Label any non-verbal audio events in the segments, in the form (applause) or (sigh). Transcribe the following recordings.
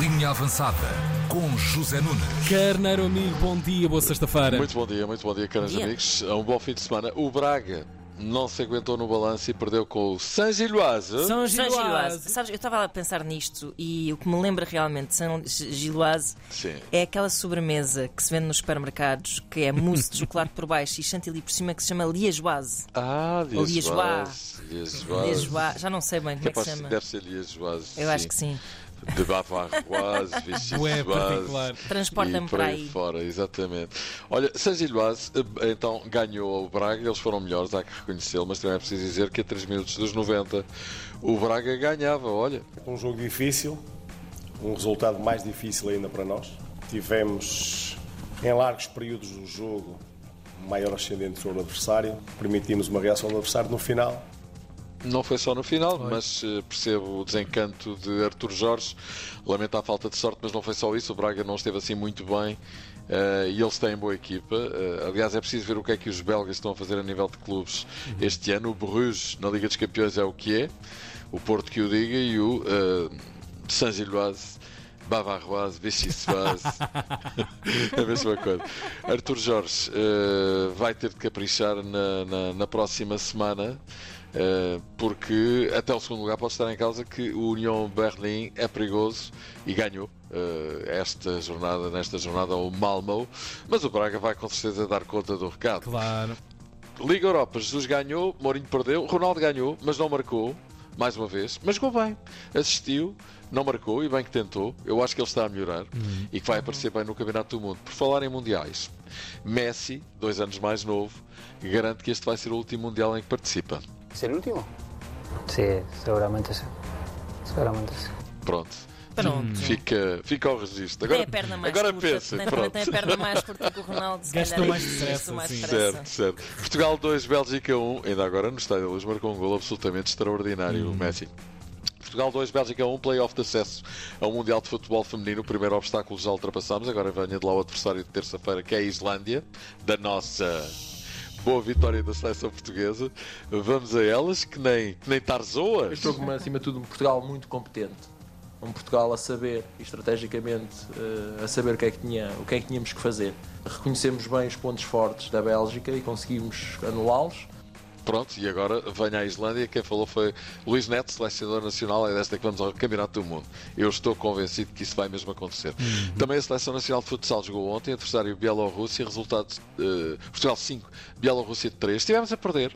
Linha Avançada com José Nunes. Carneiro amigo, bom dia, boa sexta-feira. Muito bom dia, muito bom dia, caros dia. amigos. Um bom fim de semana. O Braga não se aguentou no balanço e perdeu com o Saint-Gilloise. São São. Giloase. Sabes, eu estava a pensar nisto e o que me lembra realmente de São Giloase Sim. é aquela sobremesa que se vende nos supermercados que é mousse de chocolate por baixo e chantilly por cima que se chama liégeoise. Ah. Liégeoise. Liégeoise. Já não sei bem como é que se chama. Deve ser Liégeoise. Eu acho que sim. De Bavaroise, Bué Vichysoise. Transporta-me E por para aí fora, exatamente. Olha, Saint-Gilloise eh, então ganhou o Braga, eles foram melhores, há que reconhecê-lo, mas também é preciso dizer que a 3 minutos dos 90 o Braga ganhava, olha. Um jogo difícil, um resultado mais difícil ainda para nós. Tivemos em largos períodos do jogo maior ascendente sobre o adversário, permitimos uma reação do adversário no final. Não foi só no final, mas eh, percebo o desencanto de Artur Jorge. Lamento a falta de sorte, mas não foi só isso. O Braga não esteve assim muito bem eh, e eles têm boa equipa. Eh, aliás, é preciso ver o que é que os belgas estão a fazer a nível de clubes este ano. O Bruges na Liga dos Campeões é o que é, o Porto que o diga e o eh, Saint-Gilloise. Bavaroise, Vichysoise, (laughs) a mesma coisa. Artur Jorge eh, vai ter de caprichar na, na, na próxima semana, eh, porque até o segundo lugar pode estar em causa que o União Berlim é perigoso e ganhou eh, esta jornada, nesta jornada o Malmo, mas o Braga vai com certeza dar conta do recado. Claro. Liga Europa, Jesus ganhou, Mourinho perdeu, Ronaldo ganhou, mas não marcou, mais uma vez, mas jogou bem, assistiu, não marcou e bem que tentou. Eu acho que ele está a melhorar e que vai aparecer bem no Campeonato do Mundo. Por falar em Mundiais, Messi, dois anos mais novo, garante que este vai ser o último Mundial em que participa. ¿Es el último? Sí, seguramente sí. Seguramente sí. Pronto. Pronto. Fica, fica ao registro. Tem Agora, a perna mais agora curta, pensa, tem, pronto. tem a perna mais (laughs) curta que o Ronaldo. se Gastou calhar, mais e depressa. Certo, certo. Portugal 2, Bélgica 1. Ainda agora no Estádio da Luz marcou um gol absolutamente extraordinário, o Messi. Portugal 2, Bélgica 1, playoff de acesso ao Mundial de Futebol Feminino. O primeiro obstáculo já ultrapassámos. Agora venha de lá o adversário de terça-feira, que é a Islândia, da nossa boa vitória da seleção portuguesa. Vamos a elas, que nem, que nem Eu Tarzoas. estou com, acima de tudo, um Portugal muito competente. Um Portugal a saber, estrategicamente, eh, a saber o que, é que tinha, o que é que tínhamos que fazer. Reconhecemos bem os pontos fortes da Bélgica e conseguimos anulá-los. Pronto, e agora venha à Islândia. Quem falou foi Luís Neto, selecionador nacional. É desta que vamos ao Campeonato do Mundo. Eu estou convencido que isso vai mesmo acontecer. Também a Seleção Nacional de Futsal jogou ontem, adversário Bielorrússia, resultado eh, Portugal 5, Bielorrússia 3. Estivemos a perder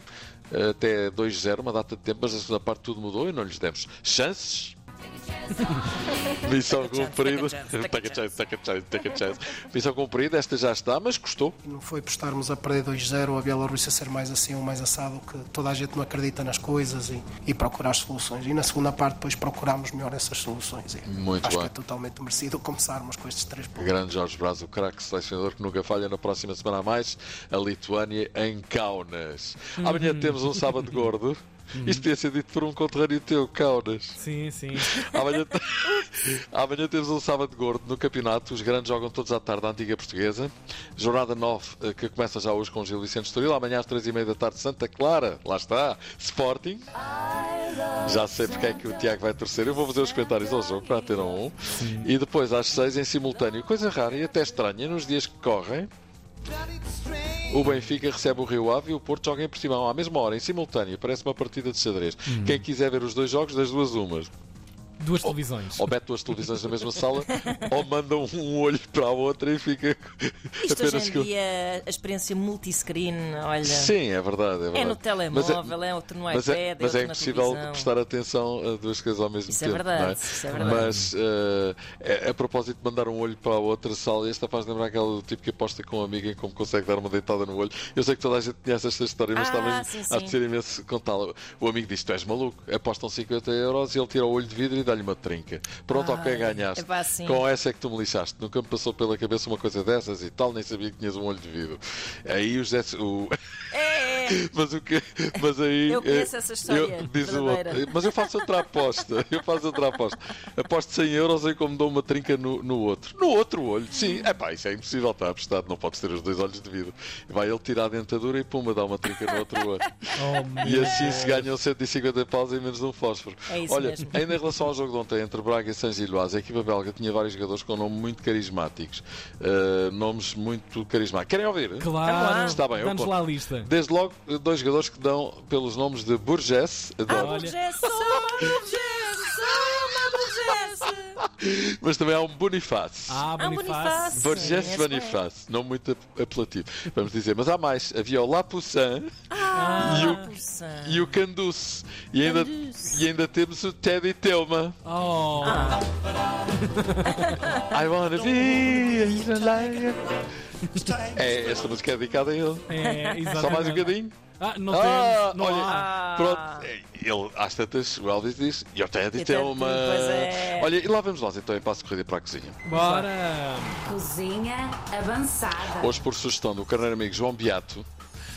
eh, até 2-0, uma data de tempo, mas a segunda parte tudo mudou e não lhes demos chances. (laughs) Missão cumprida. Missão cumprida, esta já está, mas custou. Não foi por estarmos a perder 2-0 a Bielorrússia ser mais assim ou mais assado que toda a gente não acredita nas coisas e, e procurar as soluções. E na segunda parte depois procuramos melhor essas soluções. E Muito acho bem. que é totalmente merecido começarmos com estes três pontos. Grande Jorge Braz, o craque selecionador que nunca falha na próxima semana a mais, a Lituânia em Kaunas. Amanhã temos um sábado gordo. Isto podia ser dito por um conterrâneo teu, Kaunas. Sim, sim. Amanhã, (laughs) (laughs) amanhã temos um sábado gordo no campeonato. Os grandes jogam todos à tarde, a antiga portuguesa. Jornada 9, eh, que começa já hoje com o Gil Vicente Estoril. Amanhã às 3h30 da tarde, Santa Clara. Lá está. Sporting. Já sei porque é que o Tiago vai torcer. Eu vou fazer os comentários ao jogo para ter um. E depois às 6 em simultâneo. Coisa rara e até estranha nos dias que correm. O Benfica recebe o Rio Ave e o Porto joga em Portimão à mesma hora, em simultâneo. Parece uma partida de xadrez. Quem quiser ver os dois jogos, das duas umas. Duas televisões. Ou mete duas televisões na mesma sala, ou manda um olho para a outra e fica Isto hoje em com. dia, a experiência multiscreen, olha. Sim, é verdade. É, verdade. É no telemóvel, Mas é, outro no mas iPad, é, é mas é impossível televisão. prestar atenção a duas coisas ao mesmo Isso é tempo. verdade, não é? isso é verdade. Mas eh, é- a propósito de mandar um olho para a outra sala, esta faz lembrar aquele do tipo que aposta com um amigo em como consegue dar uma deitada no olho. Eu sei que toda a gente conhece esta história, mas Ah, está mesmo sim, a imenso contá-la. O amigo diz: Tu és maluco, apostam 50 euros e ele tira o olho de vidro e dá-lhe uma trinca. Pronto, ok, Ai, ganhaste. epá, sim. Com essa é que tu me lixaste. Nunca me passou pela cabeça uma coisa dessas e tal, nem sabia que tinhas um olho de vidro. Aí o José. O... É, Mas o que. Mas aí. Eu conheço eh, essa história eu- diz o verdadeira. outro. Mas eu faço outra aposta. Eu faço outra aposta. Aposto 100 euros em como dou uma trinca no, no outro. No outro olho, sim. É pá, isso é impossível, está apostado. Não podes ter os dois olhos de vida. Vai ele tirar a dentadura e puma, dá uma trinca no outro olho. Oh, E assim se ganham 150 paus em menos de um fósforo. É isso Olha, mesmo. ainda em relação ao jogo de ontem entre Braga e San Gilloise, a equipa belga tinha vários jogadores com nomes muito carismáticos. Uh, nomes muito carismáticos. Querem ouvir? Claro. Está bem, eu conto. lá a lista. Desde logo, dois jogadores que dão pelos nomes de Burgess, adoro, Olha. Burgess, soma, Burgess, soma, Burgess. (laughs) mas também há um Boniface. Ah, Ah, Bonifácio. Bonifácio. Burgess Esse Boniface, não muito ap- apelativo, vamos dizer. Mas há mais. Havia o Lapoussin Ah, e, o, Poussin. e o Canduce. E ainda, Canduce. e ainda temos o Teddy Thelma. Oh, (laughs) I wanna be a lion. É, esta música é dedicada a ele. é, exatamente. Só mais um bocadinho. Ah, não Ah, temos. Não olha, há. Pronto, ele às tantas, o Elvis diz, e o Teddy tem uma. pois é. Olha, e lá vamos nós então em passo de corrida para a cozinha. Bora. Cozinha avançada. Hoje, por sugestão do carneiro amigo João Beato,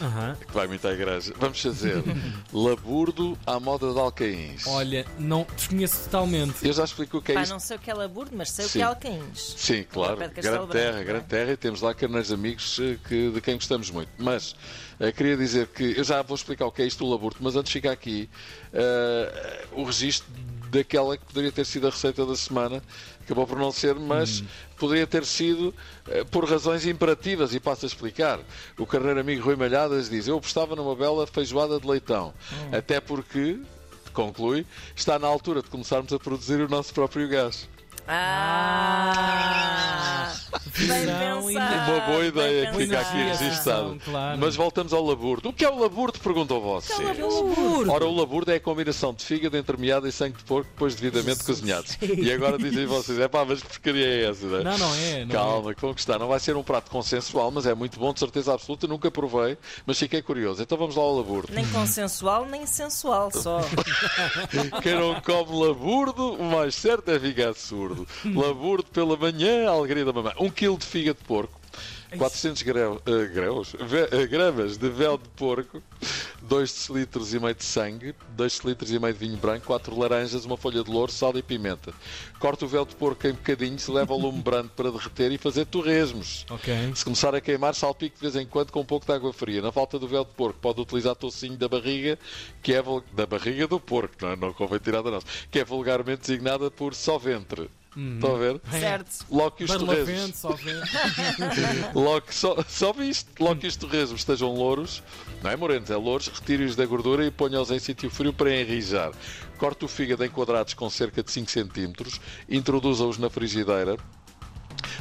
Aham. que vai muito à igreja, vamos fazer (laughs) laburdo à moda de alcaíns. Olha, não desconheço totalmente. Eu já explico o que é Pá, isto. não sei o que é laburdo, mas sei o Sim. que é alcaíns. Sim, claro. Grande Branco, terra, não é? grande terra e temos lá carneiros amigos eh, que, de quem gostamos muito. Mas eh, queria dizer que eu já vou explicar o que é isto do laburto, mas antes fica aqui eh, o registro daquela que poderia ter sido a receita da semana, acabou por não ser, mas poderia ter sido eh, por razões imperativas e passo a explicar. O carneiro amigo Rui Malhadas diz: Eu apostava numa bela feijoada de leitão, até porque. Conclui, está na altura de começarmos a produzir o nosso próprio gás. Ah! Uma boa ideia que fica aqui é, registado. claro. Mas voltamos ao laburdo. O que é o laburdo? Perguntam vocês. Ora, o laburdo é a combinação de fígado, entremeado e sangue de porco, depois devidamente cozinhados. E agora dizem vocês, é pá, mas que porcaria é essa? não é? Não, não é. Não Calma, que vão gostar. Não vai ser um prato consensual, mas é muito bom, de certeza absoluta. Nunca provei, mas fiquei curioso. Então vamos lá ao laburdo. Nem consensual, nem sensual, só. (laughs) Quem não come laburdo, o mais certo é ficar surdo. Laburdo pela manhã, a alegria da mamãe. Um quilo de fígado de porco. 400 grau, eh, graus, eh, gramas de véu de porco, 2 litros e meio de sangue, 2 litros e meio de vinho branco, 4 laranjas, uma folha de louro, sal e pimenta. Corta o véu de porco em bocadinhos, leva ao lume brando para derreter e fazer torresmos. Ok. Se começar a queimar, salpique de vez em quando com um pouco de água fria. Na falta do véu de porco, pode utilizar tocinho da barriga, que é da barriga do porco, não, é? não convém tirar da nossa, que é vulgarmente designada por só ventre. Estão a ver? certo. Logo que os torresmos, só logo (laughs) só, só viste, logo que os torresmos estejam louros, não é morenos, é louros, retire-os da gordura e ponha-os em sítio frio para enrijar. Corte o fígado em quadrados com cerca de 5 cm, introduza-os na frigideira,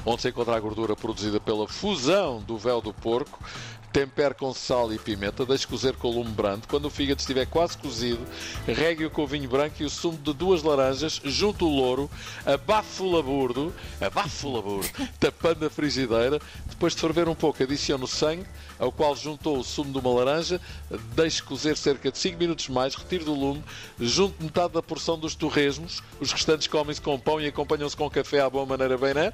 onde se encontra a gordura produzida pela fusão do véu do porco. Tempere com sal e pimenta, deixe cozer com lume brando. Quando o fígado estiver quase cozido, regue-o com o vinho branco e o sumo de duas laranjas, junto o louro, abafe o laburdo, abafe o laburdo, (laughs) tapando a frigideira. Depois de ferver um pouco, adicione o sangue, ao qual juntou o sumo de uma laranja, deixe cozer cerca de 5 minutos mais, retire do lume, junte metade da porção dos torresmos, os restantes comem-se com pão e acompanham-se com café à boa maneira bem, né?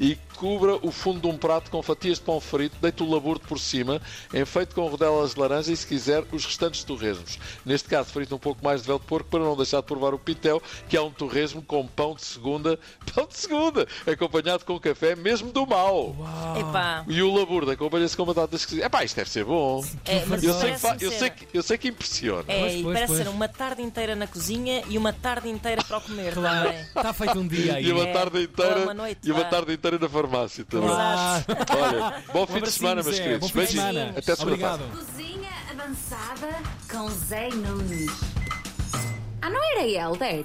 E cubra o fundo de um prato com fatias de pão frito, deite o laburdo por cima, enfeite com rodelas de laranja e, se quiser, os restantes torresmos. Neste caso, frite um pouco mais de véu de porco para não deixar de provar o pitel, que é um torresmo com pão de segunda, (laughs) pão de segunda, acompanhado com café, mesmo do. Epá. E o laburdo acompanha-se com batatas que Epá, isto deve ser bom. É, Eu sei, que eu, sei que, eu sei que impressiona. É, Pois, e pois, parece pois. ser uma tarde inteira na cozinha e uma tarde inteira para o comer Claro. Está feito um dia aí. E uma É, tarde ou inteira uma noite, e uma tarde inteira na farmácia também. Olha, bom fim de semana, meus Zé. queridos. Beijinhos. Semana. Até segunda-feira. Obrigado. Cozinha avançada com Zé Nunes. Ah, não era Helder?